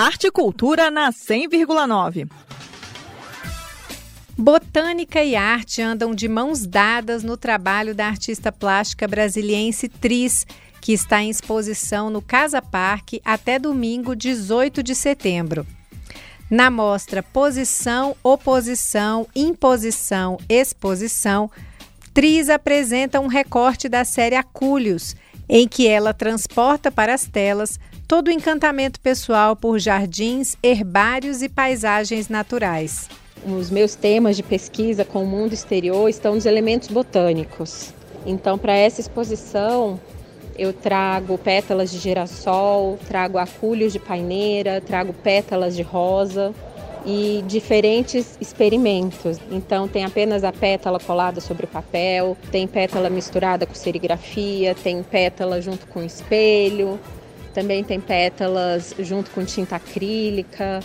Arte e Cultura na 100,9. Botânica e arte andam de mãos dadas no trabalho da artista plástica brasiliense Tris, que está em exposição no Casa Parque até domingo, 18 de setembro. Na mostra Posição, Oposição, Imposição, Exposição, Tris apresenta um recorte da série Acúlios, em que ela transporta para as telas todo o encantamento pessoal por jardins, herbários e paisagens naturais. Os meus temas de pesquisa com o mundo exterior estão nos elementos botânicos. Então, para essa exposição, eu trago pétalas de girassol, trago acúlios de paineira, trago pétalas de rosa e diferentes experimentos. Então, tem apenas a pétala colada sobre o papel, tem pétala misturada com serigrafia, tem pétala junto com espelho, também tem pétalas junto com tinta acrílica.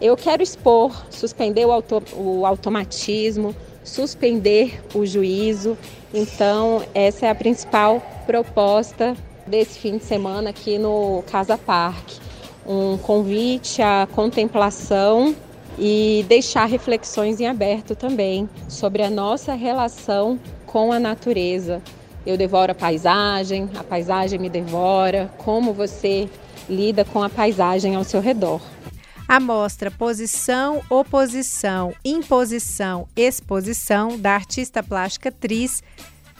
Eu quero expor, suspender o, auto, o automatismo, suspender o juízo. Então, essa é a principal proposta desse fim de semana aqui no Casa Parque. Um convite à contemplação e deixar reflexões em aberto também sobre a nossa relação com a natureza. Eu devoro a paisagem, a paisagem me devora, como você lida com a paisagem ao seu redor. A mostra Posição, Oposição, Imposição, Exposição da artista plástica Tris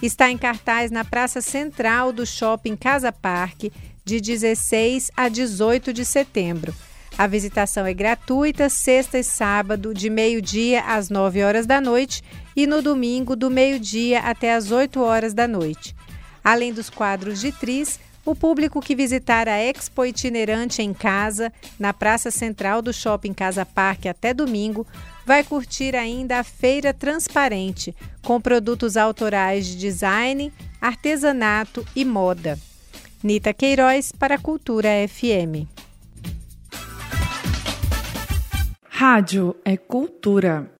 está em cartaz na Praça Central do Shopping Casa Parque de 16 a 18 de setembro. A visitação é gratuita sexta e sábado, de meio-dia às 9 horas da noite e no domingo, do meio-dia até às 8 horas da noite. Além dos quadros de Tris, o público que visitar a Expo Itinerante em Casa, na Praça Central do Shopping Casa Parque até domingo, vai curtir ainda a Feira Transparente, com produtos autorais de design, artesanato e moda. Nita Queiroz para a Cultura FM. Rádio é cultura.